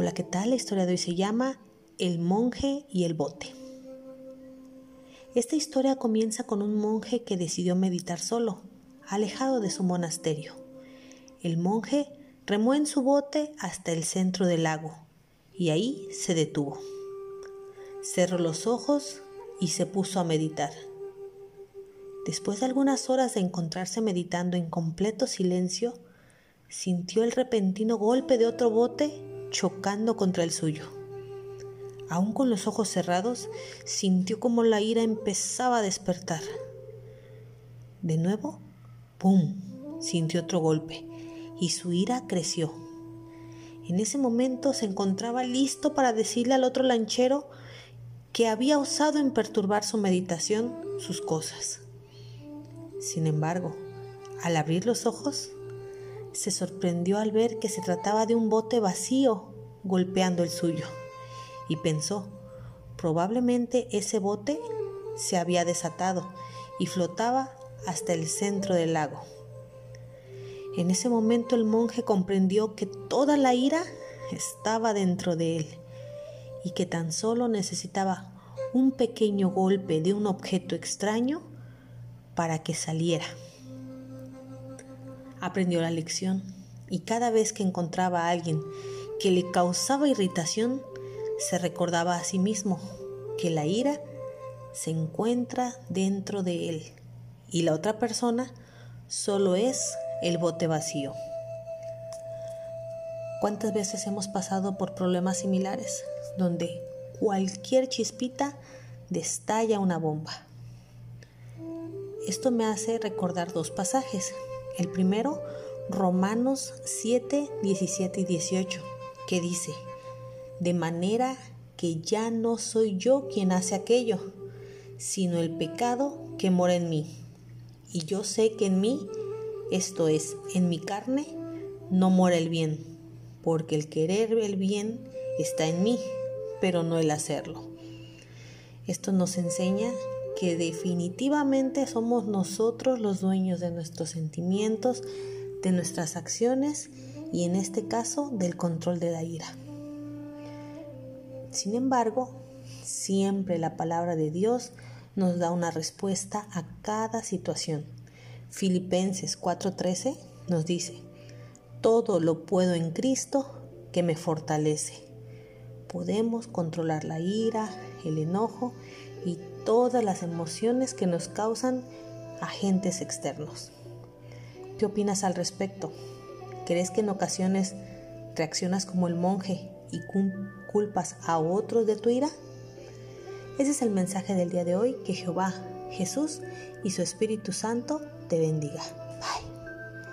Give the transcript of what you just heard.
Hola, ¿qué tal? La historia de hoy se llama El monje y el bote. Esta historia comienza con un monje que decidió meditar solo, alejado de su monasterio. El monje remó en su bote hasta el centro del lago y ahí se detuvo. Cerró los ojos y se puso a meditar. Después de algunas horas de encontrarse meditando en completo silencio, sintió el repentino golpe de otro bote chocando contra el suyo. Aún con los ojos cerrados, sintió como la ira empezaba a despertar. De nuevo, ¡pum! sintió otro golpe y su ira creció. En ese momento se encontraba listo para decirle al otro lanchero que había osado en perturbar su meditación sus cosas. Sin embargo, al abrir los ojos, se sorprendió al ver que se trataba de un bote vacío golpeando el suyo y pensó, probablemente ese bote se había desatado y flotaba hasta el centro del lago. En ese momento el monje comprendió que toda la ira estaba dentro de él y que tan solo necesitaba un pequeño golpe de un objeto extraño para que saliera aprendió la lección y cada vez que encontraba a alguien que le causaba irritación, se recordaba a sí mismo que la ira se encuentra dentro de él y la otra persona solo es el bote vacío. ¿Cuántas veces hemos pasado por problemas similares donde cualquier chispita destalla una bomba? Esto me hace recordar dos pasajes el primero, Romanos 7, 17 y 18, que dice, de manera que ya no soy yo quien hace aquello, sino el pecado que mora en mí. Y yo sé que en mí, esto es, en mi carne, no mora el bien, porque el querer el bien está en mí, pero no el hacerlo. Esto nos enseña que definitivamente somos nosotros los dueños de nuestros sentimientos, de nuestras acciones y en este caso del control de la ira. Sin embargo, siempre la palabra de Dios nos da una respuesta a cada situación. Filipenses 4:13 nos dice, todo lo puedo en Cristo que me fortalece. Podemos controlar la ira, el enojo y todas las emociones que nos causan agentes externos. ¿Qué opinas al respecto? ¿Crees que en ocasiones reaccionas como el monje y culpas a otros de tu ira? Ese es el mensaje del día de hoy. Que Jehová, Jesús y su Espíritu Santo te bendiga. Bye.